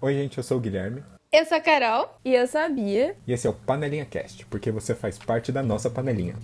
Oi, gente, eu sou o Guilherme. Eu sou a Carol. E eu sou a Bia. E esse é o Panelinha Cast, porque você faz parte da nossa panelinha.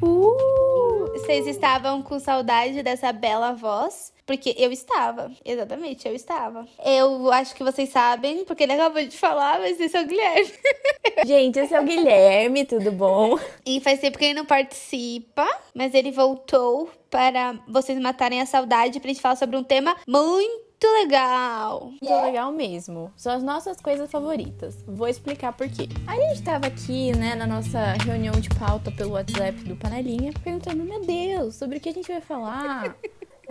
Uh! Vocês estavam com saudade dessa bela voz? Porque eu estava, exatamente, eu estava. Eu acho que vocês sabem, porque ele acabou de falar, mas esse é o Guilherme. Gente, esse é o Guilherme, tudo bom? E faz tempo que ele não participa, mas ele voltou para vocês matarem a saudade pra gente falar sobre um tema muito legal. Muito legal mesmo. São as nossas coisas favoritas. Vou explicar por quê. A gente tava aqui, né, na nossa reunião de pauta pelo WhatsApp do Panelinha, perguntando, meu Deus, sobre o que a gente vai falar?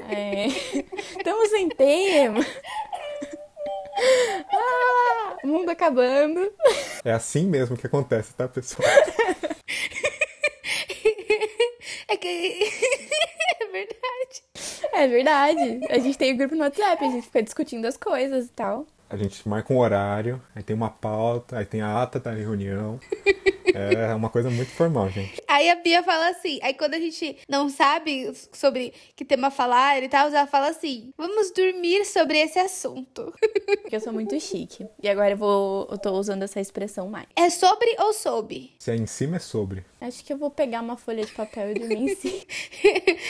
É... Estamos sem tema. Ah, mundo acabando. É assim mesmo que acontece, tá, pessoal? é que. é verdade. É verdade. A gente tem o um grupo no WhatsApp, a gente fica discutindo as coisas e tal. A gente marca um horário, aí tem uma pauta, aí tem a ata da reunião. É uma coisa muito formal, gente. Aí a Bia fala assim, aí quando a gente não sabe sobre que tema falar e tal, ela fala assim: vamos dormir sobre esse assunto. Porque eu sou muito chique. E agora eu vou. Eu tô usando essa expressão mais. É sobre ou soube? Se é em cima, é sobre. Acho que eu vou pegar uma folha de papel e dormir em cima.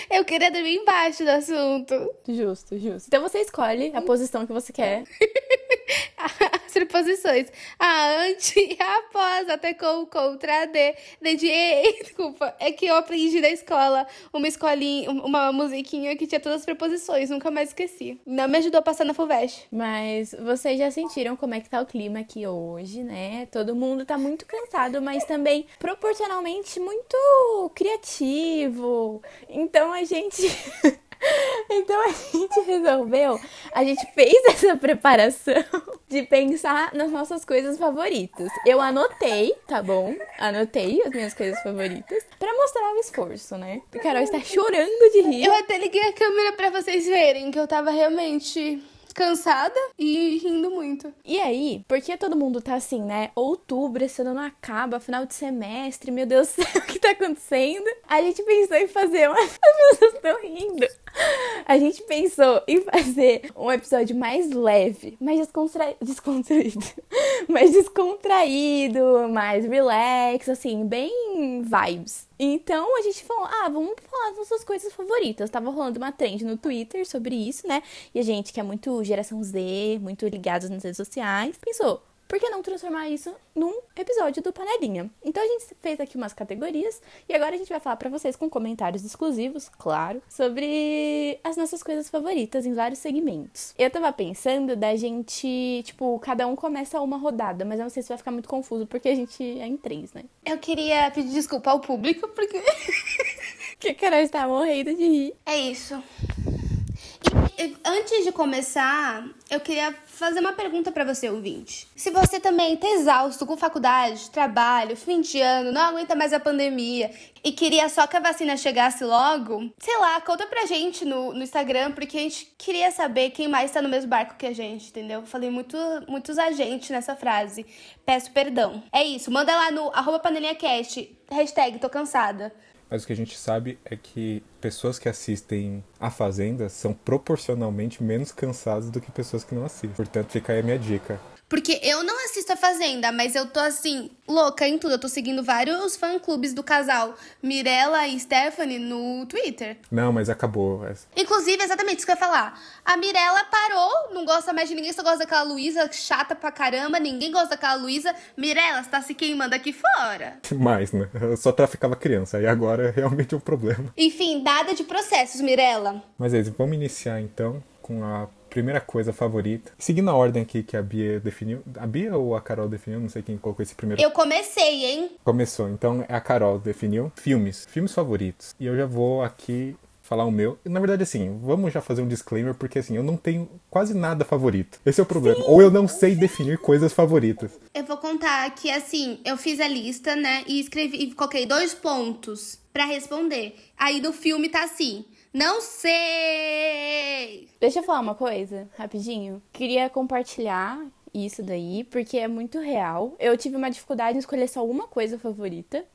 eu queria dormir embaixo do assunto. Justo, justo. Então você escolhe a posição que você quer. As preposições. A ante, a após, até com, contra, de, de, de, desculpa. É que eu aprendi na escola uma escolinha, uma musiquinha que tinha todas as preposições, nunca mais esqueci. Não me ajudou a passar na FUVEST. Mas vocês já sentiram como é que tá o clima aqui hoje, né? Todo mundo tá muito cansado, mas também proporcionalmente muito criativo. Então a gente Então a gente resolveu, a gente fez essa preparação de pensar nas nossas coisas favoritas. Eu anotei, tá bom? Anotei as minhas coisas favoritas para mostrar o esforço, né? A Carol está chorando de rir. Eu até liguei a câmera para vocês verem que eu tava realmente cansada e rindo muito. E aí, porque todo mundo tá assim, né? Outubro, esse ano não acaba, final de semestre, meu Deus do céu, o que tá acontecendo? A gente pensou em fazer uma. As pessoas estão rindo. A gente pensou em fazer um episódio mais leve, mais descontra... descontraído, mais descontraído, mais relax, assim, bem vibes. Então a gente falou, ah, vamos falar das nossas coisas favoritas. Tava rolando uma trend no Twitter sobre isso, né? E a gente, que é muito geração Z, muito ligados nas redes sociais, pensou, por que não transformar isso num episódio do Panelinha? Então a gente fez aqui umas categorias e agora a gente vai falar para vocês com comentários exclusivos, claro, sobre as nossas coisas favoritas em vários segmentos. Eu tava pensando da gente, tipo, cada um começa uma rodada, mas eu não sei se vai ficar muito confuso porque a gente é em três, né? Eu queria pedir desculpa ao público porque. que a Carol está morrendo de rir. É isso. E, antes de começar, eu queria fazer uma pergunta para você, ouvinte. Se você também tá exausto com faculdade, trabalho, fim de ano, não aguenta mais a pandemia e queria só que a vacina chegasse logo, sei lá, conta pra gente no, no Instagram, porque a gente queria saber quem mais tá no mesmo barco que a gente, entendeu? Falei muito, muitos agentes nessa frase. Peço perdão. É isso, manda lá no arroba panelinhacast, hashtag tô cansada. Mas o que a gente sabe é que pessoas que assistem A Fazenda são proporcionalmente menos cansadas do que pessoas que não assistem. Portanto, fica aí a minha dica. Porque eu não assisto a Fazenda, mas eu tô assim, louca em tudo. Eu tô seguindo vários fã-clubes do casal Mirella e Stephanie no Twitter. Não, mas acabou. Inclusive, exatamente isso que eu ia falar. A Mirella parou, não gosta mais de ninguém, só gosta daquela Luísa chata pra caramba. Ninguém gosta daquela Luísa. Mirella, você tá se queimando aqui fora. Mais, né? Eu só traficava criança, e agora é realmente um problema. Enfim, nada de processos, Mirella. Mas é isso, vamos iniciar então com a primeira coisa favorita. Seguindo a ordem aqui que a Bia definiu. A Bia ou a Carol definiu? Não sei quem colocou esse primeiro. Eu comecei, hein? Começou. Então a Carol definiu filmes. Filmes favoritos. E eu já vou aqui falar o meu. Na verdade, assim, vamos já fazer um disclaimer, porque assim, eu não tenho quase nada favorito. Esse é o problema. Sim. Ou eu não sei definir coisas favoritas. Eu vou contar que, assim, eu fiz a lista, né? E escrevi, e coloquei dois pontos para responder. Aí do filme tá assim. Não sei! Deixa eu falar uma coisa, rapidinho. Queria compartilhar isso daí, porque é muito real. Eu tive uma dificuldade em escolher só uma coisa favorita.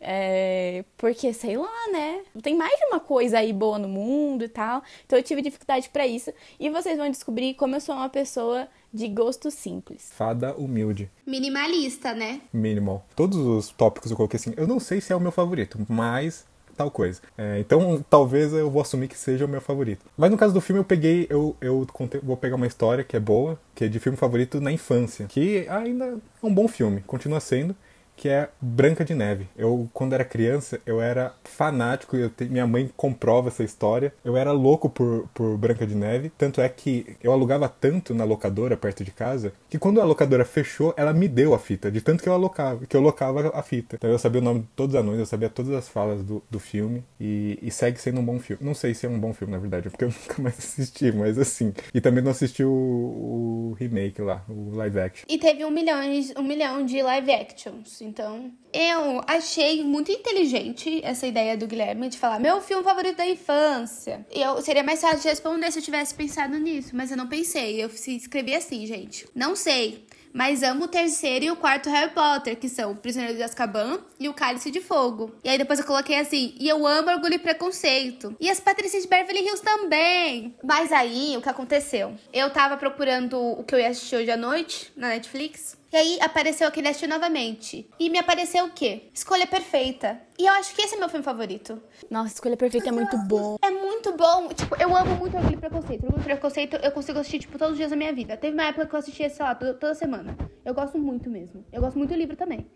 É, porque, sei lá, né? Tem mais de uma coisa aí boa no mundo e tal. Então eu tive dificuldade para isso. E vocês vão descobrir como eu sou uma pessoa de gosto simples. Fada humilde. Minimalista, né? Minimal. Todos os tópicos eu coloquei assim. Eu não sei se é o meu favorito, mas tal coisa. É, então, talvez eu vou assumir que seja o meu favorito. Mas no caso do filme, eu peguei, eu, eu vou pegar uma história que é boa, que é de filme favorito na infância, que ainda é um bom filme, continua sendo que é Branca de Neve. Eu, quando era criança, eu era fanático, eu te... minha mãe comprova essa história. Eu era louco por, por Branca de Neve, tanto é que eu alugava tanto na locadora perto de casa, que quando a locadora fechou, ela me deu a fita, de tanto que eu alocava, que eu locava a fita. Então eu sabia o nome de todos os anões, eu sabia todas as falas do, do filme, e, e segue sendo um bom filme. Não sei se é um bom filme, na verdade, porque eu nunca mais assisti, mas assim. E também não assisti o, o remake lá, o live action. E teve um milhão, um milhão de live actions. Então, eu achei muito inteligente essa ideia do Guilherme de falar meu filme favorito da infância. Eu seria mais fácil de responder se eu tivesse pensado nisso, mas eu não pensei. Eu escrevi assim, gente. Não sei mas amo o terceiro e o quarto Harry Potter, que são Prisioneiro de Azkaban e o Cálice de Fogo. E aí depois eu coloquei assim, e eu amo Orgulho e Preconceito. E as Patrícias de Beverly Hills também. Mas aí, o que aconteceu? Eu tava procurando o que eu ia assistir hoje à noite na Netflix. E aí apareceu aquele assistir novamente. E me apareceu o quê? Escolha Perfeita. E eu acho que esse é meu filme favorito. Nossa, Escolha Perfeita é muito bom. É muito bom. Tipo, eu amo muito Orgulho e Preconceito. Orgulho e Preconceito eu consigo assistir, tipo, todos os dias da minha vida. Teve uma época que eu assistia, sei lá, toda, toda semana. Eu gosto muito mesmo. Eu gosto muito do livro também.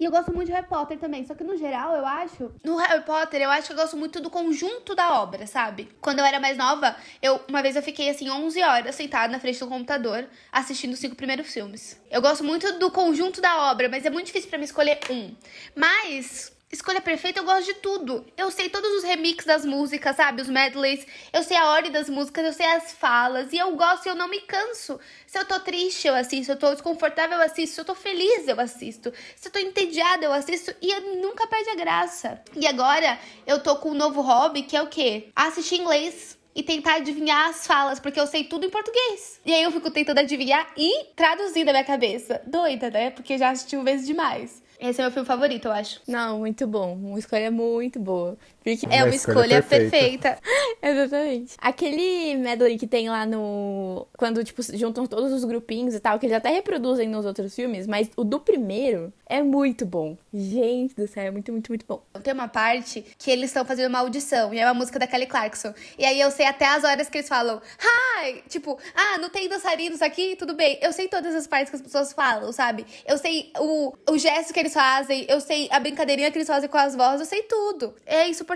E eu gosto muito de Harry Potter também. Só que no geral, eu acho. No Harry Potter, eu acho que eu gosto muito do conjunto da obra, sabe? Quando eu era mais nova, eu uma vez eu fiquei assim 11 horas sentada na frente do computador assistindo os cinco primeiros filmes. Eu gosto muito do conjunto da obra, mas é muito difícil para mim escolher um. Mas Escolha perfeita, eu gosto de tudo. Eu sei todos os remixes das músicas, sabe? Os medleys. Eu sei a ordem das músicas, eu sei as falas. E eu gosto e eu não me canso. Se eu tô triste, eu assisto. Se eu tô desconfortável, eu assisto. Se eu tô feliz, eu assisto. Se eu tô entediada, eu assisto. E eu nunca perde a graça. E agora eu tô com um novo hobby, que é o quê? Assistir inglês e tentar adivinhar as falas, porque eu sei tudo em português. E aí eu fico tentando adivinhar e traduzir na minha cabeça. Doida, né? Porque já assistiu vezes demais. Esse é meu filme favorito, eu acho. Não, muito bom. Uma escolha muito boa. Porque é uma, uma escolha, escolha, perfeita. perfeita. Exatamente. Aquele medley que tem lá no. Quando, tipo, juntam todos os grupinhos e tal, que eles até reproduzem nos outros filmes, mas o do primeiro é muito bom. Gente do céu, é muito, muito, muito bom. Tem uma parte que eles estão fazendo uma audição e é uma música da Kelly Clarkson. E aí eu sei até as horas que eles falam, hi! Tipo, ah, não tem dançarinos aqui? Tudo bem. Eu sei todas as partes que as pessoas falam, sabe? Eu sei o, o gesto que eles fazem, eu sei a brincadeirinha que eles fazem com as vozes, eu sei tudo. É insuportável.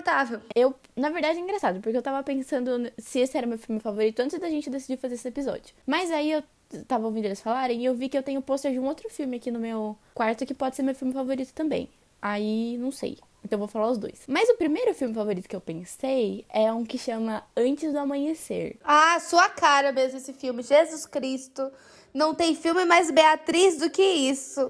Eu, na verdade, é engraçado, porque eu tava pensando se esse era meu filme favorito antes da gente decidir fazer esse episódio. Mas aí eu tava ouvindo eles falarem e eu vi que eu tenho pôster de um outro filme aqui no meu quarto que pode ser meu filme favorito também. Aí, não sei. Então eu vou falar os dois. Mas o primeiro filme favorito que eu pensei é um que chama Antes do Amanhecer. Ah, sua cara mesmo esse filme. Jesus Cristo. Não tem filme mais Beatriz do que isso.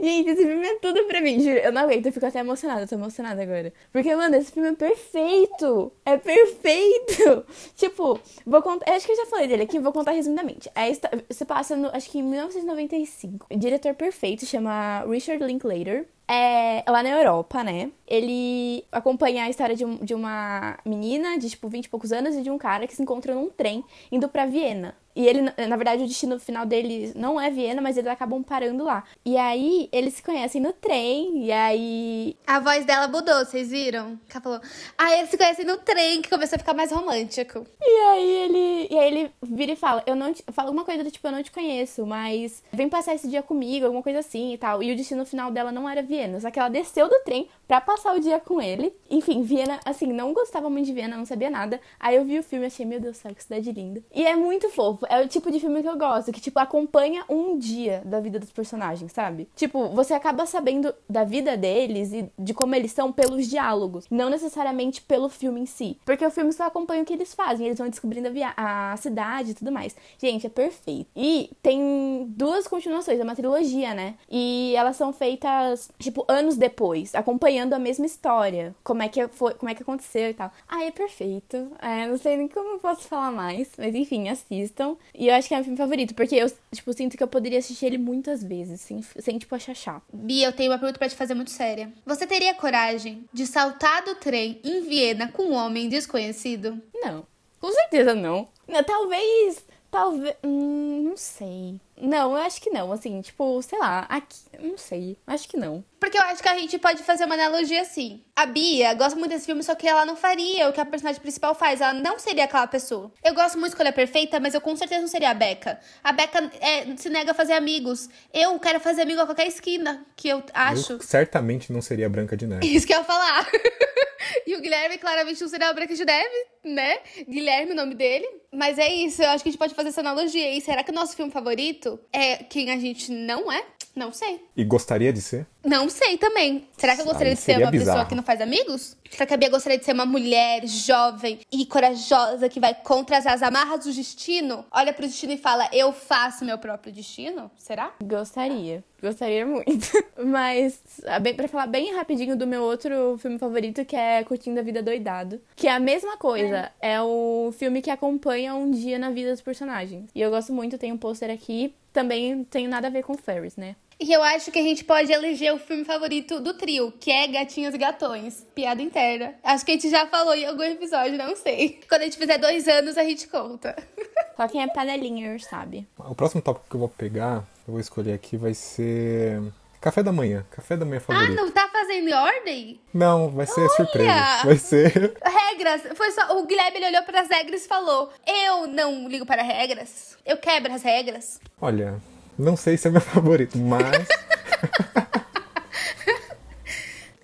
Gente, esse filme é tudo pra mim, juro. Eu não aguento, eu fico até emocionada, tô emocionada agora. Porque, mano, esse filme é perfeito. É perfeito. Tipo, vou contar. Acho que eu já falei dele aqui, vou contar resumidamente. É, você passa no, acho que em 1995. O diretor perfeito chama Richard Linklater é lá na Europa, né? Ele acompanha a história de, um, de uma menina de, tipo, 20 e poucos anos e de um cara que se encontram num trem indo para Viena. E ele, na verdade, o destino final deles não é Viena, mas eles acabam parando lá. E aí, eles se conhecem no trem, e aí. A voz dela mudou, vocês viram? Ela falou. Ah, eles se conhecem no trem, que começou a ficar mais romântico. E aí ele. E aí ele vira e fala: Eu não te. Fala alguma coisa do tipo, eu não te conheço, mas vem passar esse dia comigo, alguma coisa assim e tal. E o destino final dela não era Viena. Só que ela desceu do trem pra passar o dia com ele. Enfim, Viena, assim, não gostava muito de Viena, não sabia nada. Aí eu vi o filme e achei, meu Deus do céu, que cidade linda. E é muito fofo. É o tipo de filme que eu gosto, que, tipo, acompanha um dia da vida dos personagens, sabe? Tipo, você acaba sabendo da vida deles e de como eles são pelos diálogos, não necessariamente pelo filme em si. Porque o filme só acompanha o que eles fazem, eles vão descobrindo a, a cidade e tudo mais. Gente, é perfeito. E tem duas continuações, é uma trilogia, né? E elas são feitas, tipo, anos depois, acompanhando a mesma história. Como é que foi, como é que aconteceu e tal. Ah, é perfeito. É, não sei nem como eu posso falar mais, mas enfim, assistam. E eu acho que é meu filme favorito, porque eu, tipo, sinto que eu poderia assistir ele muitas vezes, sem, sem tipo, achar chato. Bia, eu tenho uma pergunta pra te fazer muito séria. Você teria coragem de saltar do trem em Viena com um homem desconhecido? Não. Com certeza não. não talvez. Talvez. Hum, não sei. Não, eu acho que não. Assim, tipo, sei lá, aqui. Não sei. Acho que não. Porque eu acho que a gente pode fazer uma analogia assim. A Bia gosta muito desse filme, só que ela não faria o que a personagem principal faz. Ela não seria aquela pessoa. Eu gosto muito de Escolha Perfeita, mas eu com certeza não seria a Becca. A Becca é, se nega a fazer amigos. Eu quero fazer amigo a qualquer esquina, que eu acho. Eu certamente não seria a Branca de Neve. Isso que eu ia falar. e o Guilherme claramente não seria a Branca de Neve, né? Guilherme, o nome dele. Mas é isso, eu acho que a gente pode fazer essa analogia. E será que o nosso filme favorito é quem a gente não é? Não sei. E gostaria de ser? Não sei também. Será que eu gostaria Aí de ser uma bizarro. pessoa que não faz amigos? Será que a Bia gostaria de ser uma mulher jovem e corajosa que vai contra as amarras do destino? Olha pro destino e fala: Eu faço meu próprio destino? Será? Gostaria. Gostaria muito. Mas, bem, pra falar bem rapidinho do meu outro filme favorito, que é Curtindo a Vida Doidado. Que é a mesma coisa. É, é o filme que acompanha um dia na vida dos personagens. E eu gosto muito, tem um pôster aqui. Também tem nada a ver com Ferris, né? E eu acho que a gente pode eleger o filme favorito do trio, que é Gatinhos e Gatões. Piada interna. Acho que a gente já falou em algum episódio, não sei. Quando a gente fizer dois anos, a gente conta. Só quem é panelinha sabe. O próximo tópico que eu vou pegar, eu vou escolher aqui, vai ser... Café da manhã. Café da manhã ah, favorito. Ah, não tá fazendo em ordem? Não, vai ser Olha! surpresa. Vai ser. Regras. Foi só. O Guilherme ele olhou para as regras e falou: Eu não ligo para regras. Eu quebro as regras. Olha, não sei se é meu favorito, mas.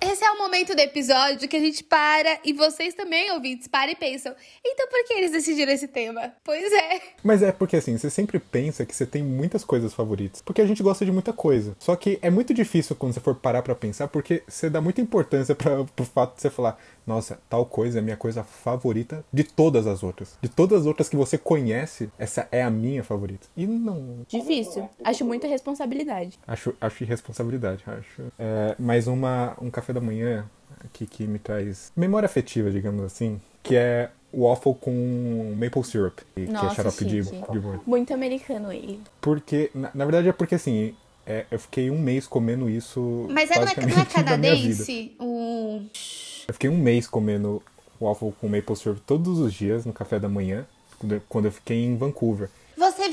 Esse é o momento do episódio que a gente para e vocês também, ouvintes, param e pensam: então por que eles decidiram esse tema? Pois é. Mas é porque assim, você sempre pensa que você tem muitas coisas favoritas. Porque a gente gosta de muita coisa. Só que é muito difícil quando você for parar para pensar, porque você dá muita importância para pro fato de você falar: nossa, tal coisa é a minha coisa favorita de todas as outras. De todas as outras que você conhece, essa é a minha favorita. E não. Difícil. Acho muita responsabilidade. Acho, acho irresponsabilidade, acho. É, mais uma, um café da manhã aqui que me traz memória afetiva, digamos assim, que é waffle com maple syrup, Nossa, que é xarope de, de Muito americano ele. Porque, na, na verdade é porque assim, é, eu fiquei um mês comendo isso. Mas é, não é, não é canadense? O. Eu fiquei um mês comendo waffle com maple syrup todos os dias no café da manhã, quando eu fiquei em Vancouver.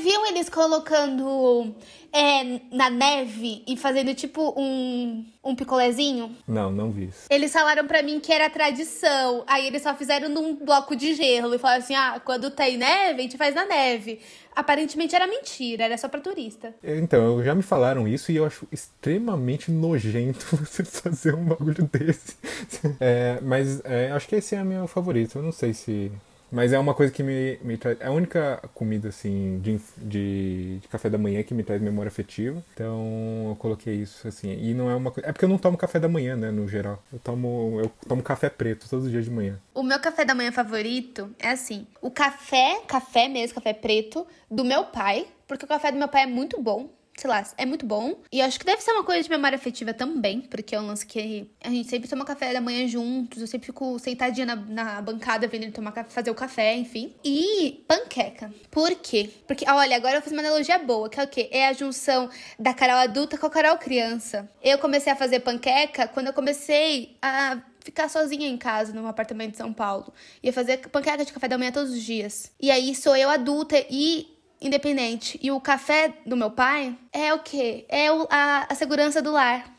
Viu eles colocando é, na neve e fazendo tipo um, um picolézinho? Não, não vi isso. Eles falaram para mim que era tradição. Aí eles só fizeram num bloco de gelo e falaram assim: ah, quando tem neve, a gente faz na neve. Aparentemente era mentira, era só pra turista. Então, já me falaram isso e eu acho extremamente nojento você fazer um bagulho desse. É, mas é, acho que esse é o meu favorito. Eu não sei se mas é uma coisa que me, me traz. É a única comida, assim, de, de, de, café da manhã que me traz memória afetiva. Então eu coloquei isso, assim. E não é uma coisa. É porque eu não tomo café da manhã, né, no geral. Eu tomo, eu tomo café preto todos os dias de manhã. O meu café da manhã favorito é assim: o café, café mesmo, café preto, do meu pai. Porque o café do meu pai é muito bom sei lá, é muito bom. E acho que deve ser uma coisa de memória afetiva também, porque é um lance que a gente sempre toma café da manhã juntos, eu sempre fico sentadinha na, na bancada vendo ele tomar fazer o café, enfim. E panqueca. Por quê? Porque, olha, agora eu fiz uma analogia boa, que é o quê? É a junção da Carol adulta com a Carol criança. Eu comecei a fazer panqueca quando eu comecei a ficar sozinha em casa, num apartamento de São Paulo. Ia fazer panqueca de café da manhã todos os dias. E aí sou eu adulta e independente. E o café do meu pai é o quê? É o, a, a segurança do lar.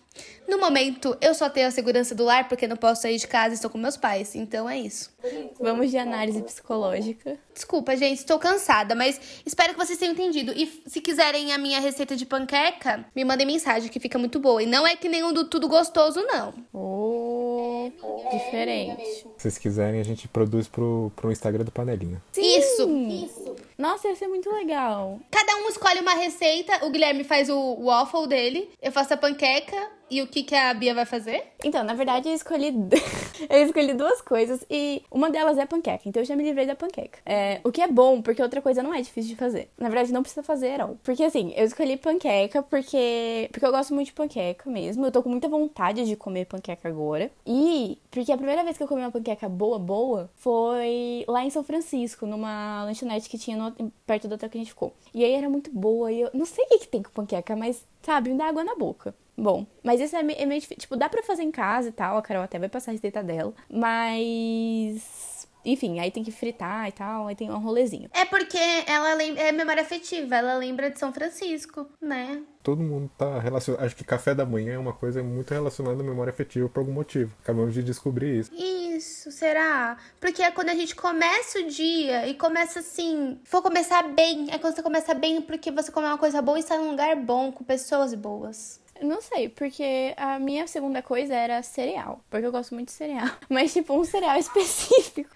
No momento, eu só tenho a segurança do lar porque não posso sair de casa e estou com meus pais. Então é isso. Vamos de análise psicológica. Desculpa, gente, estou cansada, mas espero que vocês tenham entendido. E se quiserem a minha receita de panqueca, me mandem mensagem que fica muito boa. E não é que nenhum do tudo gostoso, não. Oh, diferente. Se vocês quiserem, a gente produz pro, pro Instagram do Panelinha. Sim. Isso. Isso. Nossa, ia ser muito legal. Cada um escolhe uma receita. O Guilherme faz o waffle dele. Eu faço a panqueca E o que, que a Bia vai fazer? Então, na verdade, eu escolhi, eu escolhi duas coisas e uma delas é panqueca. Então eu já me livrei da panqueca. É, o que é bom, porque outra coisa não é difícil de fazer. Na verdade, não precisa fazer, não. Porque assim, eu escolhi panqueca porque, porque eu gosto muito de panqueca mesmo. Eu tô com muita vontade de comer panqueca agora. E porque a primeira vez que eu comi uma panqueca boa, boa, foi lá em São Francisco, numa lanchonete que tinha no, perto do hotel que a gente ficou. E aí era muito boa. E eu não sei o que, que tem com panqueca, mas sabe, me dá água na boca. Bom, mas isso é meio, é meio difícil. Tipo, dá pra fazer em casa e tal. A Carol até vai passar a receita dela. Mas. Enfim, aí tem que fritar e tal, aí tem um rolezinho. É porque ela lembra, é memória afetiva, ela lembra de São Francisco, né? Todo mundo tá relacionado. Acho que café da manhã é uma coisa muito relacionada à memória afetiva por algum motivo. Acabamos de descobrir isso. Isso, será? Porque é quando a gente começa o dia e começa assim. For começar bem. É quando você começa bem porque você come uma coisa boa e está num lugar bom, com pessoas boas. Não sei, porque a minha segunda coisa era cereal. Porque eu gosto muito de cereal. Mas, tipo, um cereal específico.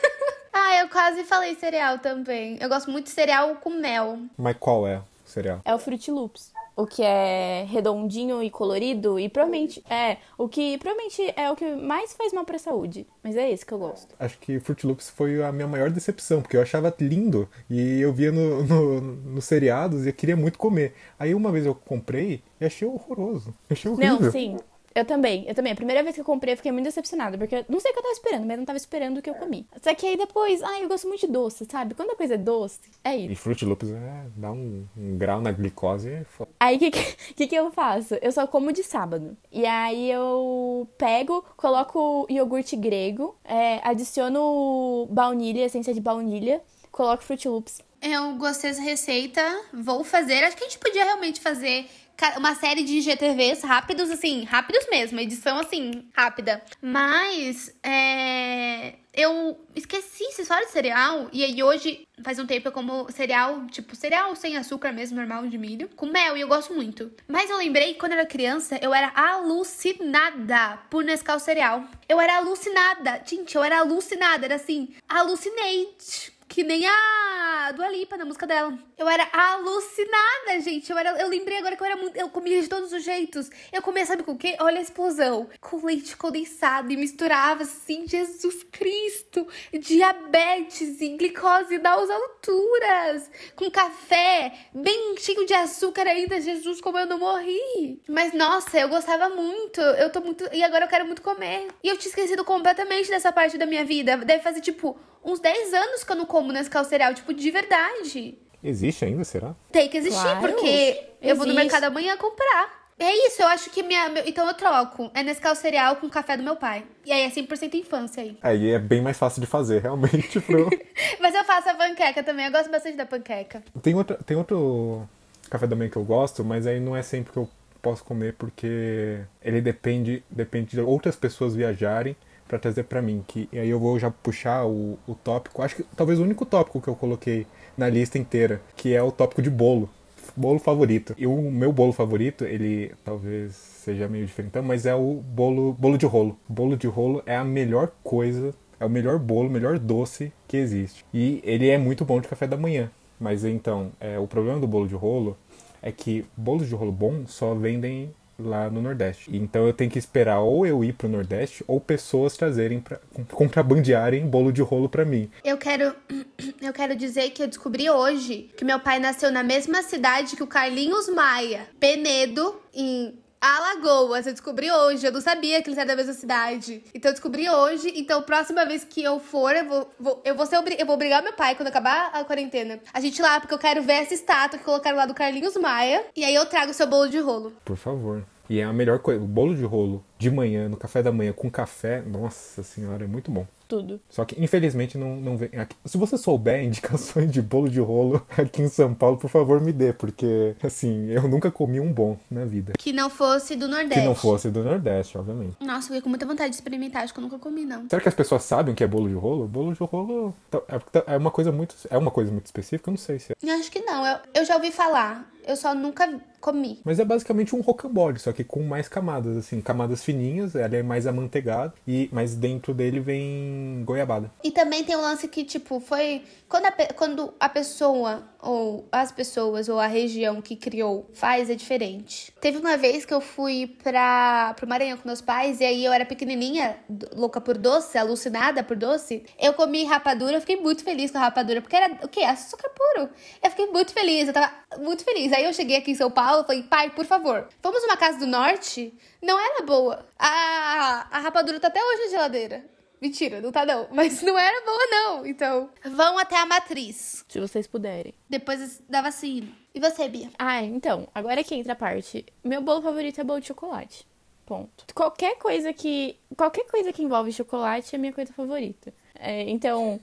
ah, eu quase falei cereal também. Eu gosto muito de cereal com mel. Mas qual é o cereal? É o Fruit Loops o que é redondinho e colorido e provavelmente é o que provavelmente é o que mais faz mal para a saúde, mas é esse que eu gosto. Acho que Fruit Loops foi a minha maior decepção, porque eu achava lindo e eu via no, no, nos seriados e eu queria muito comer. Aí uma vez eu comprei e achei horroroso. Achei horrível. Não, sim. Eu também, eu também. A primeira vez que eu comprei, eu fiquei muito decepcionada, porque eu não sei o que eu tava esperando, mas eu não tava esperando o que eu comi. Só que aí depois, ai, eu gosto muito de doce, sabe? Quando a coisa é doce, é isso. E Fruit Loops é, dá um, um grau na glicose é foda. Aí o que, que, que eu faço? Eu só como de sábado. E aí eu pego, coloco iogurte grego, é, adiciono baunilha, essência de baunilha, coloco Fruit Loops. Eu gostei dessa receita, vou fazer. Acho que a gente podia realmente fazer uma série de GTVs rápidos, assim, rápidos mesmo, edição assim, rápida. Mas é, eu esqueci essa história de cereal. E aí hoje, faz um tempo, eu como cereal, tipo, cereal sem açúcar mesmo, normal de milho, com mel, e eu gosto muito. Mas eu lembrei que quando eu era criança, eu era alucinada por Nescau cereal. Eu era alucinada. Gente, eu era alucinada. Era assim, alucinate que nem a Dua Lipa na música dela. Eu era alucinada, gente. Eu, era, eu lembrei agora que eu era muito. Eu comia de todos os jeitos. Eu comia, sabe com o quê? Olha a explosão. Com leite condensado e misturava assim, Jesus Cristo. Diabetes e glicose nas alturas. Com café, bem cheio de açúcar ainda. Jesus, como eu não morri. Mas nossa, eu gostava muito. Eu tô muito. E agora eu quero muito comer. E eu tinha esquecido completamente dessa parte da minha vida. Deve fazer tipo uns 10 anos que eu não como Nescau cereal, tipo, de verdade. Existe ainda, será? Tem que existir, claro. porque Existe. eu vou no mercado amanhã comprar. É isso, eu acho que minha. Meu, então eu troco. É Nescau cereal com café do meu pai. E aí é 100% infância aí. Aí é bem mais fácil de fazer, realmente. Pro... Mas eu faço a panqueca também. Eu gosto bastante da panqueca. Tem, outra, tem outro café da manhã que eu gosto, mas aí não é sempre que eu posso comer, porque ele depende, depende de outras pessoas viajarem para trazer para mim. Que, aí eu vou já puxar o, o tópico, acho que talvez o único tópico que eu coloquei na lista inteira, que é o tópico de bolo. Bolo favorito. E o meu bolo favorito, ele talvez seja meio diferente, mas é o bolo, bolo de rolo. Bolo de rolo é a melhor coisa, é o melhor bolo, melhor doce que existe. E ele é muito bom de café da manhã. Mas então, é, o problema do bolo de rolo é que bolos de rolo bom só vendem lá no Nordeste. Então eu tenho que esperar ou eu ir pro Nordeste ou pessoas trazerem para contrabandearem bolo de rolo para mim. Eu quero eu quero dizer que eu descobri hoje que meu pai nasceu na mesma cidade que o Carlinhos Maia, Penedo, em Alagoas, eu descobri hoje. Eu não sabia que eles eram da mesma cidade. Então eu descobri hoje. Então, próxima vez que eu for, eu vou, vou eu vou ser eu vou obrigar meu pai, quando acabar a quarentena, a gente ir lá, porque eu quero ver essa estátua que colocaram lá do Carlinhos Maia. E aí eu trago o seu bolo de rolo. Por favor. E é a melhor coisa. O bolo de rolo de manhã, no café da manhã, com café, nossa senhora, é muito bom tudo. Só que, infelizmente, não, não vem. Aqui, se você souber indicações de bolo de rolo aqui em São Paulo, por favor, me dê, porque, assim, eu nunca comi um bom na vida. Que não fosse do Nordeste. Que não fosse do Nordeste, obviamente. Nossa, eu fiquei com muita vontade de experimentar, acho que eu nunca comi, não. Será que as pessoas sabem o que é bolo de rolo? Bolo de rolo tá, é, tá, é uma coisa muito. É uma coisa muito específica, eu não sei se é. Eu acho que não. Eu, eu já ouvi falar. Eu só nunca comi. Mas é basicamente um rocambole, só que com mais camadas, assim, camadas fininhos, ele é mais amanteigado, e, mas dentro dele vem goiabada. E também tem um lance que, tipo, foi. Quando a, quando a pessoa, ou as pessoas, ou a região que criou faz, é diferente. Teve uma vez que eu fui pra, pro Maranhão com meus pais, e aí eu era pequenininha, louca por doce, alucinada por doce. Eu comi rapadura, eu fiquei muito feliz com a rapadura, porque era o quê? Açúcar puro. Eu fiquei muito feliz, eu tava muito feliz. Aí eu cheguei aqui em São Paulo, falei, pai, por favor, vamos numa casa do norte? Não era boa. A, a rapadura tá até hoje na geladeira. Mentira, não tá não. Mas não era boa não. Então, vão até a matriz. Se vocês puderem. Depois da vacina. E você, Bia? Ah, então, agora que entra a parte. Meu bolo favorito é bolo de chocolate. Ponto. Qualquer coisa que. Qualquer coisa que envolve chocolate é minha coisa favorita. É, então.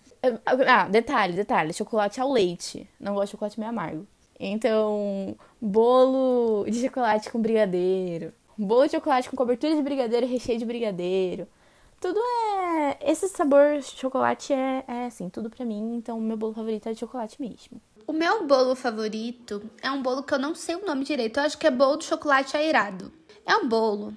Ah, detalhe, detalhe. Chocolate ao leite. Não gosto de chocolate meio amargo. Então, bolo de chocolate com brigadeiro. Bolo de chocolate com cobertura de brigadeiro e recheio de brigadeiro. Tudo é. Esse sabor de chocolate é, é assim, tudo pra mim. Então, meu bolo favorito é de chocolate mesmo. O meu bolo favorito é um bolo que eu não sei o nome direito. Eu acho que é bolo de chocolate aerado. É um bolo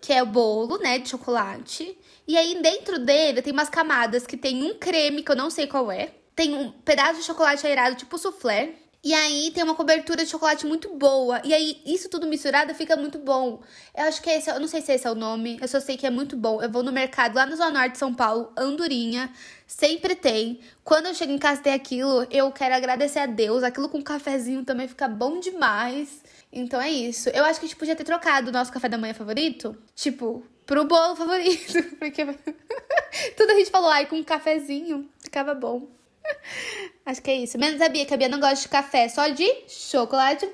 que é o bolo, né, de chocolate. E aí dentro dele tem umas camadas que tem um creme que eu não sei qual é. Tem um pedaço de chocolate aerado, tipo soufflé. E aí tem uma cobertura de chocolate muito boa. E aí isso tudo misturado fica muito bom. Eu acho que esse, eu não sei se esse é o nome, eu só sei que é muito bom. Eu vou no mercado lá na Zona Norte de São Paulo, Andorinha, sempre tem. Quando eu chego em casa tem aquilo, eu quero agradecer a Deus. Aquilo com cafezinho também fica bom demais. Então é isso. Eu acho que a gente podia ter trocado o nosso café da manhã favorito, tipo, pro bolo favorito. Porque tudo a gente falou, ai, com um cafezinho, ficava bom. Acho que é isso. Menos a Bia, que a Bia não gosta de café, só de chocolate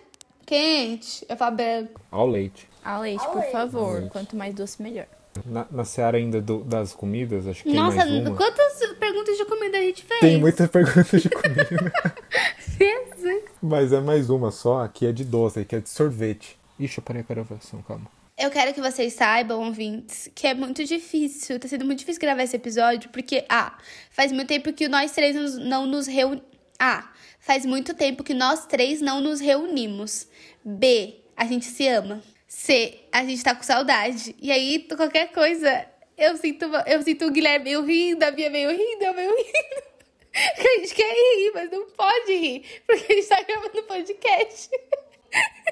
quente. Eu falo branco. Ao leite. A leite, por favor. Quanto mais doce, melhor. Na, na seara ainda do- das comidas, acho que tem Nossa, mais uma. quantas perguntas de comida a gente fez? Tem muitas perguntas de comida. Jesus. Mas é mais uma só, que é de doce, que é de sorvete. Ixi, eu parei a gravação, calma. Eu quero que vocês saibam, ouvintes, que é muito difícil, tá sendo muito difícil gravar esse episódio, porque, ah, faz muito tempo que nós três não nos reunimos. Ah, faz muito tempo que nós três não nos reunimos. B, a gente se ama. C, a gente tá com saudade. E aí, qualquer coisa, eu sinto, eu sinto o Guilherme meio rindo, a Bia meio rindo, eu meio rindo. A gente quer rir, mas não pode rir, porque a gente tá gravando podcast.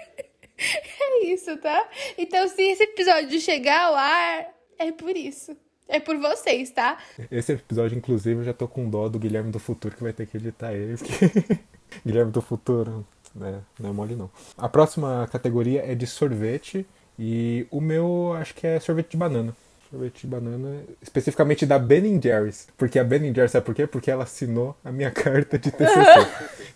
É isso, tá? Então, se esse episódio chegar ao ar, é por isso. É por vocês, tá? Esse episódio, inclusive, eu já tô com dó do Guilherme do Futuro, que vai ter que editar ele. Porque... Guilherme do Futuro, né? Não é mole, não. A próxima categoria é de sorvete. E o meu, acho que é sorvete de banana. Sorvete de banana, especificamente da Ben Jerry's. Porque a Ben Jerry's, sabe por quê? Porque ela assinou a minha carta de TCC.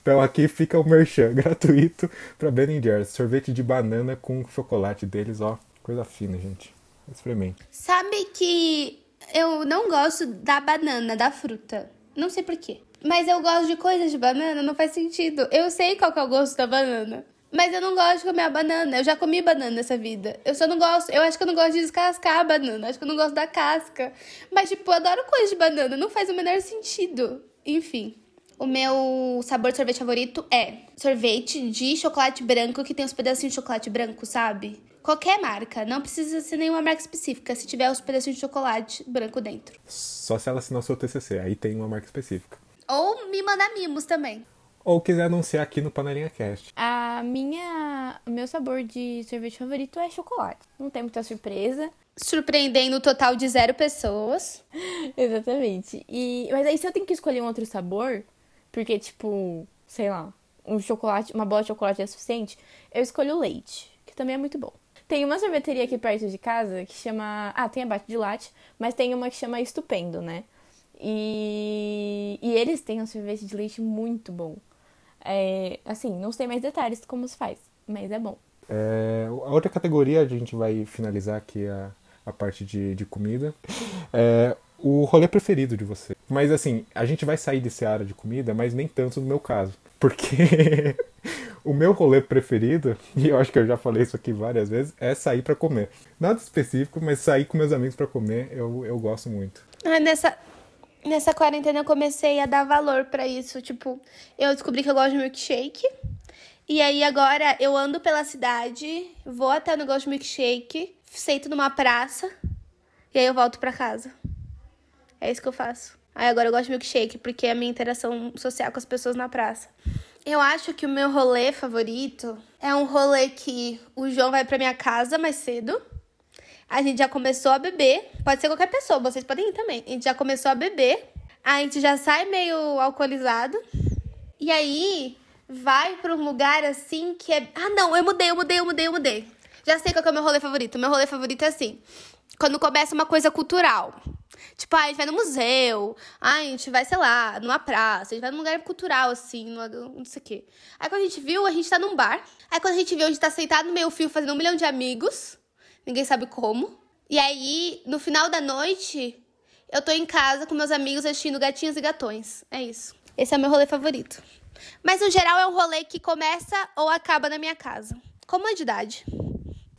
então aqui fica o merchan gratuito pra Ben Jerry's. Sorvete de banana com chocolate deles, ó. Coisa fina, gente. Experimente. Sabe que eu não gosto da banana, da fruta. Não sei porquê. Mas eu gosto de coisas de banana, não faz sentido. Eu sei qual que é o gosto da banana. Mas eu não gosto de comer a banana. Eu já comi banana nessa vida. Eu só não gosto. Eu acho que eu não gosto de descascar a banana. Acho que eu não gosto da casca. Mas, tipo, eu adoro coisas de banana. Não faz o menor sentido. Enfim. O meu sabor de sorvete favorito é sorvete de chocolate branco que tem os pedacinhos de chocolate branco, sabe? Qualquer marca, não precisa ser nenhuma marca específica, se tiver os pedacinhos de chocolate branco dentro. Só se ela assinar o seu TCC, aí tem uma marca específica. Ou me mandar mimos também. Ou quiser anunciar aqui no Panelinha Cast. A minha. O meu sabor de sorvete favorito é chocolate. Não tem muita surpresa. Surpreendendo o total de zero pessoas. Exatamente. E, mas aí se eu tenho que escolher um outro sabor, porque, tipo, sei lá, um chocolate, uma bola de chocolate é suficiente, eu escolho o leite, que também é muito bom. Tem uma sorveteria aqui perto de casa que chama. Ah, tem abate de latte, mas tem uma que chama Estupendo, né? E, e eles têm um sorvete de leite muito bom. É, assim, não sei mais detalhes de como se faz, mas é bom. É, a outra categoria, a gente vai finalizar aqui a, a parte de, de comida. É o rolê preferido de você. Mas assim, a gente vai sair desse área de comida, mas nem tanto no meu caso. Porque o meu rolê preferido, e eu acho que eu já falei isso aqui várias vezes, é sair pra comer. Nada específico, mas sair com meus amigos pra comer, eu, eu gosto muito. Ah, Nessa, nessa quarentena eu comecei a dar valor pra isso. Tipo, eu descobri que eu gosto de milkshake. E aí agora eu ando pela cidade, vou até o negócio de milkshake, sento numa praça e aí eu volto pra casa. É isso que eu faço. Aí agora eu gosto de milkshake, porque é a minha interação social com as pessoas na praça. Eu acho que o meu rolê favorito é um rolê que o João vai pra minha casa mais cedo. A gente já começou a beber. Pode ser qualquer pessoa, vocês podem ir também. A gente já começou a beber. A gente já sai meio alcoolizado. E aí vai pra um lugar assim que é. Ah, não, eu mudei, eu mudei, eu mudei, eu mudei. Já sei qual é o meu rolê favorito. Meu rolê favorito é assim. Quando começa uma coisa cultural. Tipo, ah, a gente vai no museu, ah, a gente vai, sei lá, numa praça, a gente vai num lugar cultural, assim, numa, não sei o quê. Aí quando a gente viu, a gente tá num bar. Aí quando a gente viu, a gente tá sentado no meio fio fazendo um milhão de amigos. Ninguém sabe como. E aí, no final da noite, eu tô em casa com meus amigos assistindo Gatinhos e Gatões. É isso. Esse é o meu rolê favorito. Mas no geral é um rolê que começa ou acaba na minha casa. Como é?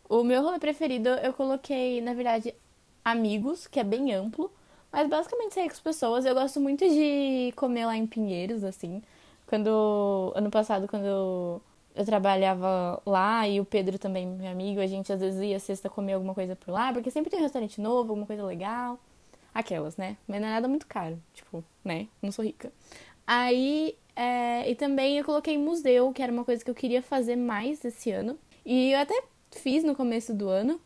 O meu rolê preferido eu coloquei, na verdade, amigos, que é bem amplo. Mas basicamente sair com as pessoas. Eu gosto muito de comer lá em Pinheiros, assim. Quando. Ano passado, quando eu, trabalhava lá e o Pedro também, meu amigo, a gente às vezes ia sexta comer alguma coisa por lá, porque sempre tem um restaurante novo, alguma coisa legal. Aquelas, né? Mas não é nada muito caro. Tipo, né? Não sou rica. Aí. É, e também eu coloquei museu, que era uma coisa que eu queria fazer mais esse ano. E eu até fiz no começo do ano.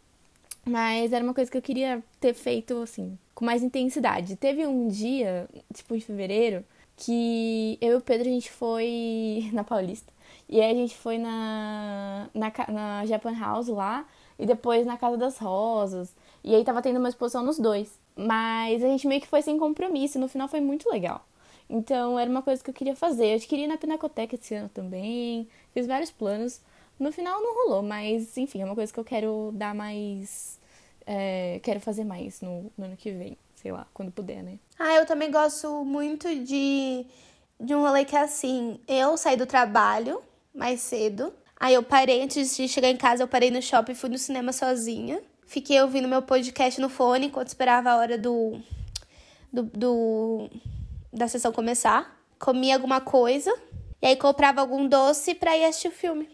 Mas era uma coisa que eu queria ter feito, assim, com mais intensidade. Teve um dia, tipo, em fevereiro, que eu e o Pedro, a gente foi na Paulista. E aí a gente foi na, na, na Japan House lá, e depois na Casa das Rosas. E aí tava tendo uma exposição nos dois. Mas a gente meio que foi sem compromisso, no final foi muito legal. Então era uma coisa que eu queria fazer. Eu queria ir na Pinacoteca esse ano também. Fiz vários planos. No final não rolou, mas enfim, é uma coisa que eu quero dar mais. É, quero fazer mais no, no ano que vem, sei lá, quando puder, né? Ah, eu também gosto muito de, de um rolê que é assim: eu saí do trabalho mais cedo. Aí eu parei, antes de chegar em casa, eu parei no shopping e fui no cinema sozinha. Fiquei ouvindo meu podcast no fone enquanto esperava a hora do, do, do da sessão começar. Comia alguma coisa. E aí comprava algum doce pra ir assistir o filme.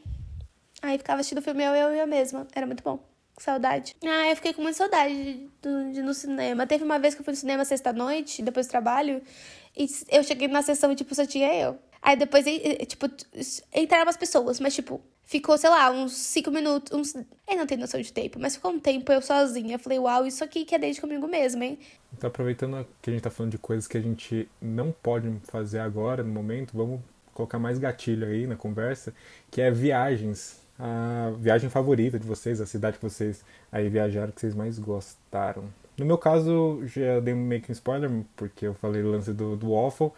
Aí ficava assistindo o filme eu, e eu mesma. Era muito bom. Saudade. Ah, eu fiquei com muita saudade de, de, no cinema. Teve uma vez que eu fui no cinema sexta-noite, depois do trabalho, e eu cheguei na sessão e, tipo, só tinha eu. Aí depois, tipo, entraram umas pessoas, mas, tipo, ficou, sei lá, uns cinco minutos. Uns... Eu não tenho noção de tempo, mas ficou um tempo eu sozinha. Falei, uau, isso aqui que é desde comigo mesmo, hein? Então, aproveitando que a gente tá falando de coisas que a gente não pode fazer agora, no momento, vamos colocar mais gatilho aí na conversa, que é viagens a viagem favorita de vocês, a cidade que vocês aí viajaram, que vocês mais gostaram. No meu caso, já dei meio que um spoiler, porque eu falei o lance do, do Waffle.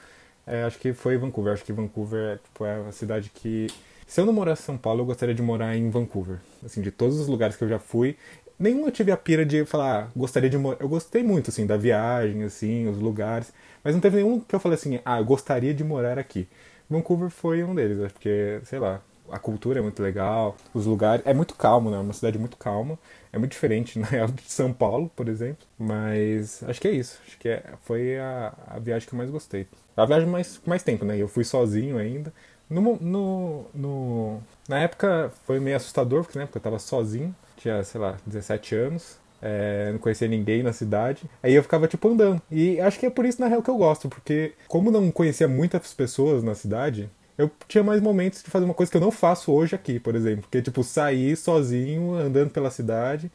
É, acho que foi Vancouver. Acho que Vancouver é, tipo, é a cidade que. Se eu não morasse em São Paulo, eu gostaria de morar em Vancouver. Assim, de todos os lugares que eu já fui, nenhum eu tive a pira de falar, ah, gostaria de morar. Eu gostei muito, assim, da viagem, assim, os lugares. Mas não teve nenhum que eu falei assim, ah, eu gostaria de morar aqui. Vancouver foi um deles, porque, sei lá, a cultura é muito legal, os lugares. É muito calmo, né? É uma cidade muito calma. É muito diferente, na real, de São Paulo, por exemplo. Mas acho que é isso. Acho que é, foi a, a viagem que eu mais gostei. A viagem mais, mais tempo, né? Eu fui sozinho ainda. No, no, no, na época foi meio assustador, porque época eu tava sozinho. Tinha, sei lá, 17 anos. É, não conhecia ninguém na cidade. Aí eu ficava, tipo, andando. E acho que é por isso, na real, que eu gosto. Porque como não conhecia muitas pessoas na cidade, eu tinha mais momentos de fazer uma coisa que eu não faço hoje aqui, por exemplo. Que é, tipo, sair sozinho, andando pela cidade.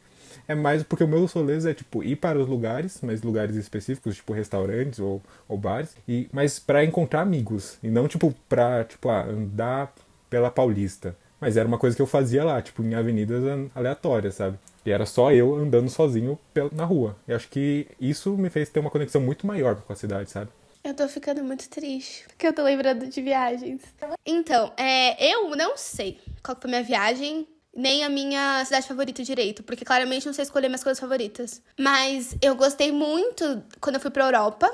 É mais porque o meu rolês é, tipo, ir para os lugares, mas lugares específicos, tipo, restaurantes ou, ou bares. E, mas para encontrar amigos. E não, tipo, pra, tipo, ah, andar pela Paulista. Mas era uma coisa que eu fazia lá, tipo, em avenidas aleatórias, sabe? E era só eu andando sozinho na rua. E acho que isso me fez ter uma conexão muito maior com a cidade, sabe? Eu tô ficando muito triste, porque eu tô lembrando de viagens. Então, é, eu não sei qual foi a minha viagem, nem a minha cidade favorita direito, porque claramente não sei escolher minhas coisas favoritas. Mas eu gostei muito quando eu fui pra Europa,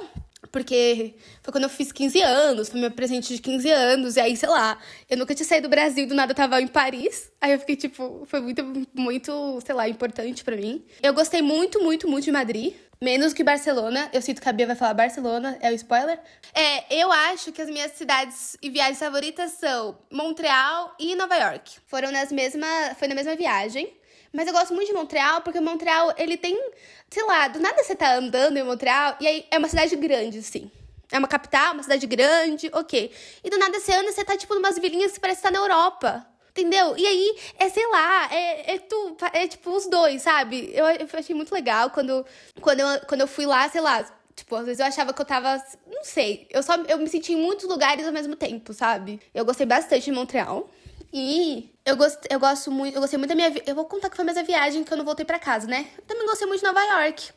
porque foi quando eu fiz 15 anos, foi meu presente de 15 anos, e aí, sei lá, eu nunca tinha saído do Brasil, do nada eu tava em Paris, aí eu fiquei, tipo, foi muito, muito, sei lá, importante para mim. Eu gostei muito, muito, muito de Madrid, menos que Barcelona. Eu sinto que a Bia vai falar Barcelona, é o spoiler. É, eu acho que as minhas cidades e viagens favoritas são Montreal e Nova York. Foram nas mesmas, foi na mesma viagem. Mas eu gosto muito de Montreal, porque Montreal, ele tem, sei lá, do nada você tá andando em Montreal, e aí é uma cidade grande, assim. É uma capital, uma cidade grande, ok. E do nada você anda, você tá, tipo, numas vilinhas que parece estar tá na Europa. Entendeu? E aí, é, sei lá, é, é, tu, é tipo os dois, sabe? Eu, eu achei muito legal quando, quando, eu, quando eu fui lá, sei lá, Tipo, às vezes eu achava que eu tava. Não sei. Eu só eu me senti em muitos lugares ao mesmo tempo, sabe? Eu gostei bastante de Montreal. E eu, gost, eu gosto muito. Eu gostei muito da minha. Eu vou contar que foi a minha viagem que eu não voltei para casa, né? Eu também gostei muito de Nova York.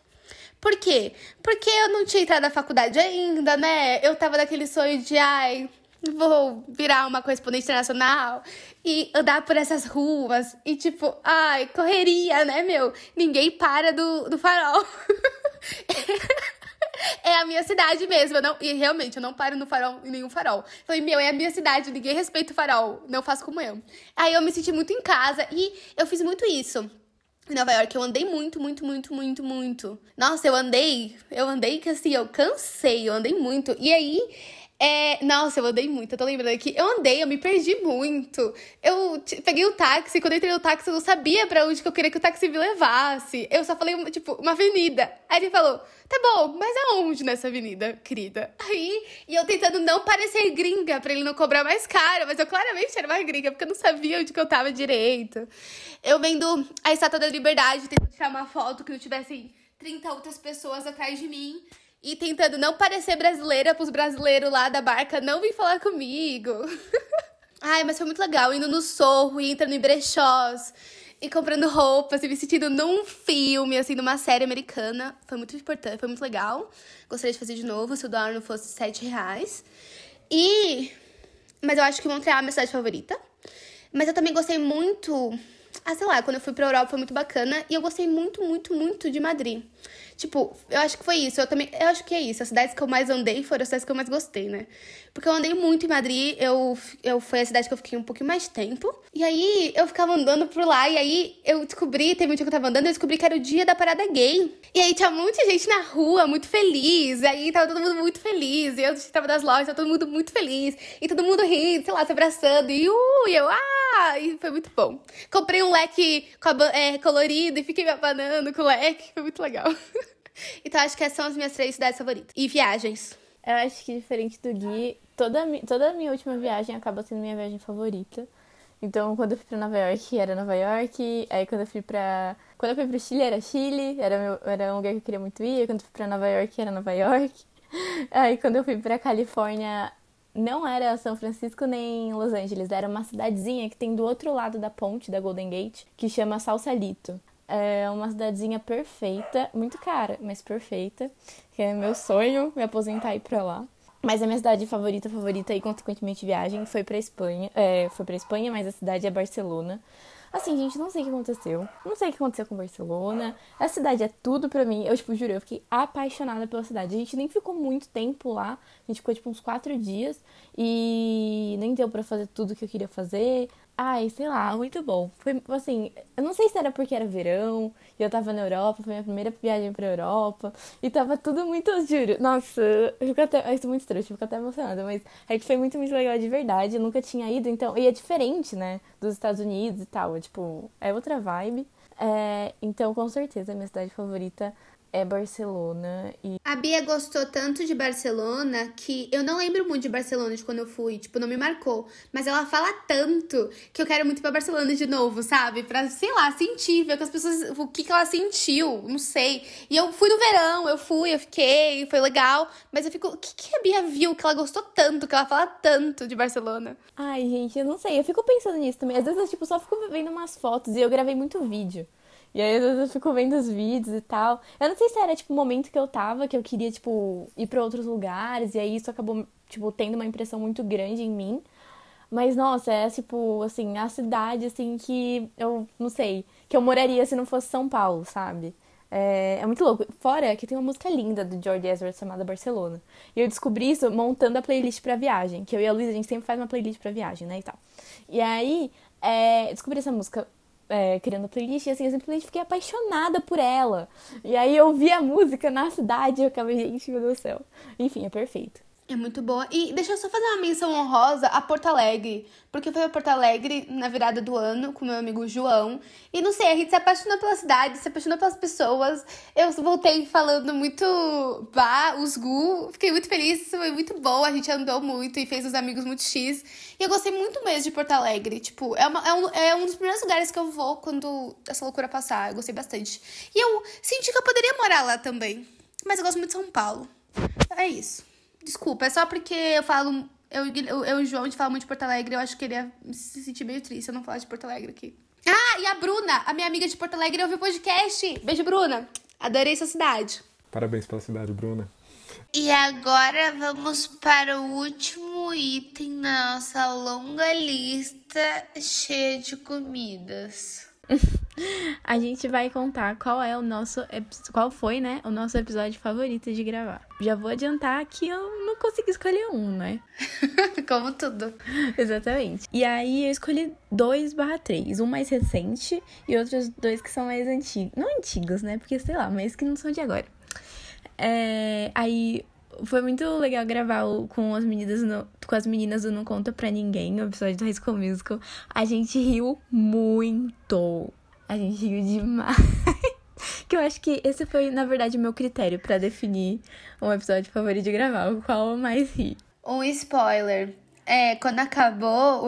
Por quê? Porque eu não tinha entrado na faculdade ainda, né? Eu tava naquele sonho de, ai, vou virar uma correspondente internacional e andar por essas ruas e tipo, ai, correria, né, meu? Ninguém para do, do farol. é a minha cidade mesmo. Eu não, e realmente, eu não paro no farol, em nenhum farol. Falei, meu, é a minha cidade, ninguém respeita o farol. Não faço como eu. Aí eu me senti muito em casa e eu fiz muito isso. Em Nova York, eu andei muito, muito, muito, muito, muito. Nossa, eu andei, eu andei que assim, eu cansei, eu andei muito. E aí, é, nossa, eu andei muito. Eu tô lembrando aqui. Eu andei, eu me perdi muito. Eu peguei o táxi. Quando eu entrei no táxi, eu não sabia pra onde que eu queria que o táxi me levasse. Eu só falei, tipo, uma avenida. Aí ele falou: tá bom, mas aonde nessa avenida, querida? Aí, e eu tentando não parecer gringa pra ele não cobrar mais caro. Mas eu claramente era mais gringa, porque eu não sabia onde que eu tava direito. Eu vendo a Estátua da Liberdade, tentando tirar uma foto que não tivessem 30 outras pessoas atrás de mim e tentando não parecer brasileira pros brasileiros lá da barca não vir falar comigo. Ai, mas foi muito legal, indo no sorro entrando em brechós e comprando roupas e me sentindo num filme, assim, numa série americana. Foi muito importante, foi muito legal. Gostaria de fazer de novo se o dólar não fosse 7 reais. E. Mas eu acho que Montreal é a minha cidade favorita. Mas eu também gostei muito. Ah, sei lá, quando eu fui pra Europa foi muito bacana. E eu gostei muito, muito, muito de Madrid. Tipo, eu acho que foi isso. Eu também. Eu acho que é isso. As cidades que eu mais andei foram as cidades que eu mais gostei, né? Porque eu andei muito em Madrid. Eu, eu foi a cidade que eu fiquei um pouquinho mais tempo. E aí eu ficava andando por lá. E aí eu descobri, teve um dia que eu tava andando, eu descobri que era o dia da parada gay. E aí tinha muita gente na rua, muito feliz. E aí tava todo mundo muito feliz. E eu tava das lojas, tava todo mundo muito feliz. E todo mundo rindo, sei lá, se abraçando. E, uh, e eu, ah! E foi muito bom. Comprei um leque é, colorido e fiquei me abanando com o leque. Foi muito legal. então acho que essas são as minhas três cidades favoritas. E viagens. Eu acho que diferente do Gui, toda, toda a minha última viagem acaba sendo minha viagem favorita. Então, quando eu fui pra Nova York, era Nova York. Aí, quando eu fui pra. Quando eu fui pro Chile, era Chile. Era, meu, era um lugar que eu queria muito ir. Quando eu fui pra Nova York, era Nova York. Aí, quando eu fui pra Califórnia, não era São Francisco nem Los Angeles. Era uma cidadezinha que tem do outro lado da ponte da Golden Gate, que chama Salsalito. É uma cidadezinha perfeita, muito cara, mas perfeita. Que é meu sonho me aposentar e ir pra lá. Mas a minha cidade favorita, favorita e consequentemente viagem foi pra Espanha. É, foi pra Espanha, mas a cidade é Barcelona. Assim, gente, não sei o que aconteceu. Não sei o que aconteceu com Barcelona. A cidade é tudo pra mim. Eu, tipo, juro, eu fiquei apaixonada pela cidade. A gente nem ficou muito tempo lá. A gente ficou, tipo, uns quatro dias. E nem deu pra fazer tudo que eu queria fazer. Ai, sei lá, muito bom. Foi assim, eu não sei se era porque era verão e eu tava na Europa, foi minha primeira viagem pra Europa e tava tudo muito, juro. Nossa, eu fico até. Eu muito triste, eu fico até emocionada, mas é que foi muito, muito legal de verdade. Eu nunca tinha ido, então. E é diferente, né? Dos Estados Unidos e tal. É tipo, é outra vibe. É, então, com certeza, minha cidade favorita é Barcelona. E... A Bia gostou tanto de Barcelona que eu não lembro muito de Barcelona de quando eu fui, tipo, não me marcou. Mas ela fala tanto que eu quero muito ir pra Barcelona de novo, sabe? Pra, sei lá, sentir, ver com as pessoas o que, que ela sentiu, não sei. E eu fui no verão, eu fui, eu fiquei, foi legal. Mas eu fico, o que, que a Bia viu que ela gostou tanto, que ela fala tanto de Barcelona? Ai, gente, eu não sei, eu fico pensando nisso também. Às vezes eu, tipo, só fico vendo umas fotos e eu gravei muito vídeo. E aí eu fico vendo os vídeos e tal. Eu não sei se era, tipo, o momento que eu tava, que eu queria, tipo, ir pra outros lugares. E aí isso acabou, tipo, tendo uma impressão muito grande em mim. Mas, nossa, é, tipo, assim, a cidade, assim, que eu, não sei, que eu moraria se não fosse São Paulo, sabe? É, é, muito louco. Fora que tem uma música linda do George Ezra chamada Barcelona. E eu descobri isso montando a playlist pra viagem. Que eu e a Luísa, a gente sempre faz uma playlist pra viagem, né, e tal. E aí, é, descobri essa música é, criando playlist, e assim, eu simplesmente fiquei apaixonada por ela. E aí eu vi a música na cidade e eu acabei, gente, meu Deus do céu. Enfim, é perfeito. É muito boa. E deixa eu só fazer uma menção honrosa a Porto Alegre. Porque foi a Porto Alegre na virada do ano com meu amigo João. E não sei, a gente se apaixonou pela cidade, se apaixonou pelas pessoas. Eu voltei falando muito bah, os gu. Fiquei muito feliz, foi muito bom. A gente andou muito e fez os amigos muito X. E eu gostei muito mesmo de Porto Alegre. Tipo, é, uma, é, um, é um dos primeiros lugares que eu vou quando essa loucura passar. Eu gostei bastante. E eu senti que eu poderia morar lá também. Mas eu gosto muito de São Paulo. É isso. Desculpa, é só porque eu falo. Eu, eu, eu e o João, a gente fala muito de Porto Alegre, eu acho que ele ia se sentir meio triste se eu não falar de Porto Alegre aqui. Ah, e a Bruna, a minha amiga de Porto Alegre, ouviu o podcast. Beijo, Bruna. Adorei sua cidade. Parabéns pela cidade, Bruna. E agora vamos para o último item na nossa longa lista cheia de comidas. a gente vai contar qual é o nosso qual foi, né, o nosso episódio favorito de gravar. Já vou adiantar que eu não consegui escolher um, né? Como tudo. Exatamente. E aí eu escolhi dois barra três, um mais recente e outros dois que são mais antigos. Não antigos, né? Porque sei lá, mas que não são de agora. É, aí foi muito legal gravar o, com as meninas no, com as meninas do Não Conta Pra Ninguém, o episódio do High School Musical. A gente riu muito. A gente riu demais. que eu acho que esse foi, na verdade, o meu critério para definir um episódio favorito de gravar, o qual eu mais ri. Um spoiler. É, quando acabou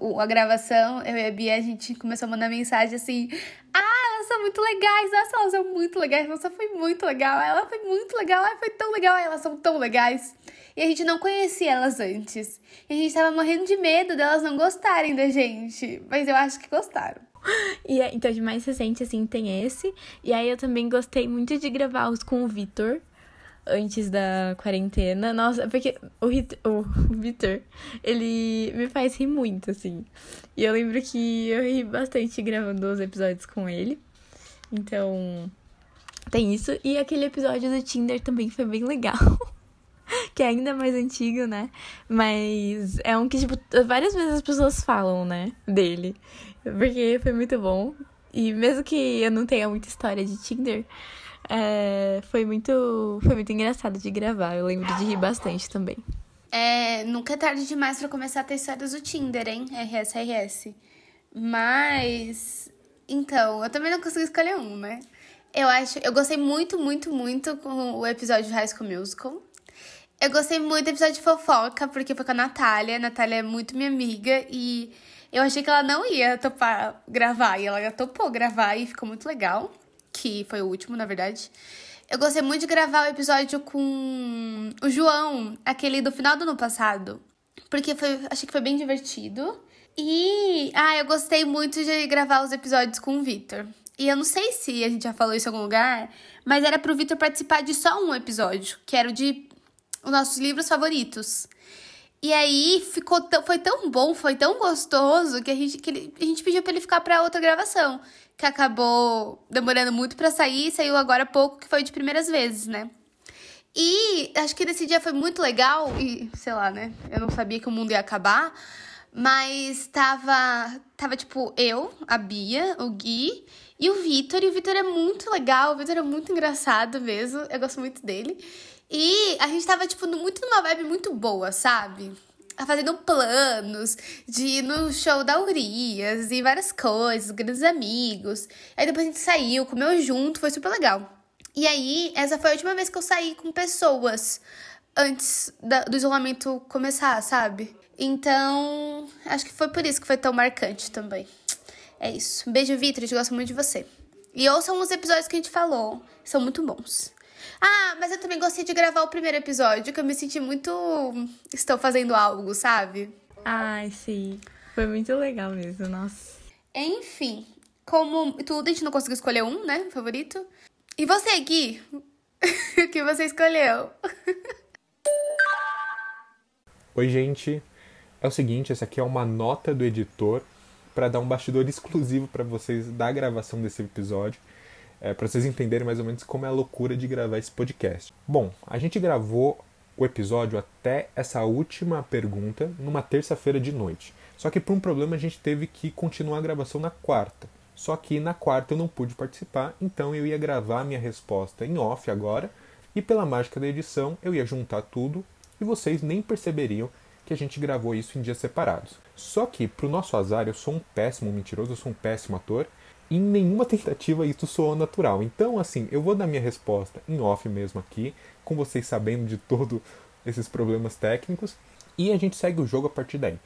o, a gravação, eu e a Bia, a gente começou a mandar mensagem assim: Ah, elas são muito legais, nossa, elas são muito legais, nossa, foi muito legal, ela foi muito legal, ela foi tão legal, elas são tão legais. E a gente não conhecia elas antes. E a gente tava morrendo de medo delas não gostarem da gente. Mas eu acho que gostaram. E então, de mais recente, assim, tem esse. E aí eu também gostei muito de gravar os com o Vitor antes da quarentena. Nossa, porque o, o Vitor, ele me faz rir muito, assim. E eu lembro que eu ri bastante gravando os episódios com ele. Então, tem isso. E aquele episódio do Tinder também foi bem legal. que é ainda mais antigo, né? Mas é um que, tipo, várias vezes as pessoas falam, né? Dele. Porque foi muito bom. E mesmo que eu não tenha muita história de Tinder, é, foi muito foi muito engraçado de gravar. Eu lembro de rir bastante também. É, nunca é tarde demais para começar a ter histórias do Tinder, hein? RS, RS. Mas. Então, eu também não consegui escolher um, né? Eu acho. Eu gostei muito, muito, muito com o episódio de High School Musical. Eu gostei muito do episódio de fofoca, porque foi com a Natália. A Natália é muito minha amiga e eu achei que ela não ia topar gravar. E ela topou gravar e ficou muito legal que foi o último, na verdade. Eu gostei muito de gravar o episódio com o João, aquele do final do ano passado. Porque foi, achei que foi bem divertido. E, ah, eu gostei muito de gravar os episódios com o Vitor. E eu não sei se a gente já falou isso em algum lugar, mas era pro Vitor participar de só um episódio, que era o de os nossos livros favoritos. E aí ficou foi tão bom, foi tão gostoso que a gente, que ele, a gente pediu pra ele ficar pra outra gravação que acabou demorando muito para sair, saiu agora há pouco, que foi de primeiras vezes, né? E acho que nesse dia foi muito legal, e sei lá, né? Eu não sabia que o mundo ia acabar, mas tava, tava tipo eu, a Bia, o Gui e o Vitor. E o Vitor é muito legal, o Vitor é muito engraçado mesmo, eu gosto muito dele. E a gente tava, tipo, muito numa vibe muito boa, sabe? fazendo planos de ir no show da Urias e várias coisas, grandes amigos. Aí depois a gente saiu, comeu junto, foi super legal. E aí, essa foi a última vez que eu saí com pessoas antes da, do isolamento começar, sabe? Então, acho que foi por isso que foi tão marcante também. É isso. Beijo, Vitor. Gente gosta muito de você. E ouçam os episódios que a gente falou. São muito bons. Ah, mas eu também gostei de gravar o primeiro episódio, que eu me senti muito. Estou fazendo algo, sabe? Ai, sim. Foi muito legal mesmo, nossa. Enfim, como tudo, a gente não conseguiu escolher um, né? Favorito. E você, Gui? o que você escolheu? Oi, gente. É o seguinte, essa aqui é uma nota do editor para dar um bastidor exclusivo para vocês da gravação desse episódio é, para vocês entenderem mais ou menos como é a loucura de gravar esse podcast. Bom, a gente gravou o episódio até essa última pergunta numa terça-feira de noite. Só que por um problema a gente teve que continuar a gravação na quarta. Só que na quarta eu não pude participar, então eu ia gravar minha resposta em off agora e pela mágica da edição eu ia juntar tudo e vocês nem perceberiam que a gente gravou isso em dias separados. Só que, pro nosso azar, eu sou um péssimo mentiroso, eu sou um péssimo ator, em nenhuma tentativa isso soou natural. Então, assim, eu vou dar minha resposta em off mesmo aqui, com vocês sabendo de todos esses problemas técnicos, e a gente segue o jogo a partir daí.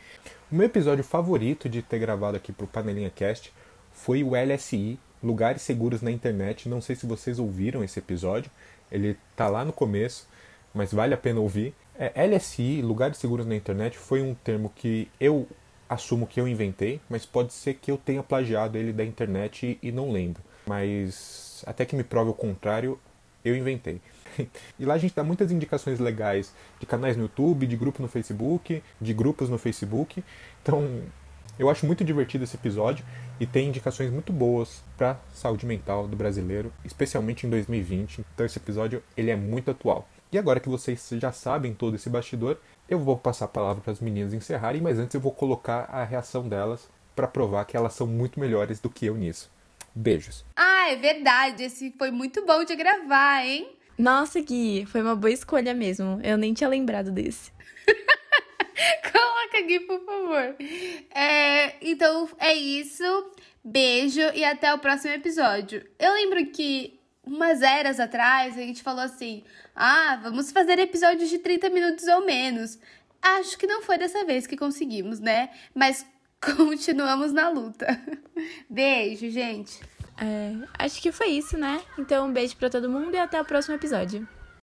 O meu episódio favorito de ter gravado aqui pro Panelinha Cast foi o LSI, Lugares Seguros na Internet. Não sei se vocês ouviram esse episódio, ele tá lá no começo, mas vale a pena ouvir. É, LSI, Lugares Seguros na Internet, foi um termo que eu assumo que eu inventei, mas pode ser que eu tenha plagiado ele da internet e, e não lembro. Mas até que me prove o contrário, eu inventei. E lá a gente dá muitas indicações legais de canais no YouTube, de grupo no Facebook, de grupos no Facebook. Então, eu acho muito divertido esse episódio e tem indicações muito boas para saúde mental do brasileiro, especialmente em 2020. Então esse episódio ele é muito atual. E agora que vocês já sabem todo esse bastidor, eu vou passar a palavra para as meninas encerrarem, mas antes eu vou colocar a reação delas para provar que elas são muito melhores do que eu nisso. Beijos. Ah, é verdade. Esse foi muito bom de gravar, hein? Nossa, Gui, foi uma boa escolha mesmo. Eu nem tinha lembrado desse. Coloca aqui, por favor. É, então é isso. Beijo e até o próximo episódio. Eu lembro que umas eras atrás a gente falou assim: ah, vamos fazer episódios de 30 minutos ou menos. Acho que não foi dessa vez que conseguimos, né? Mas continuamos na luta. Beijo, gente. É, acho que foi isso, né? Então, um beijo para todo mundo e até o próximo episódio.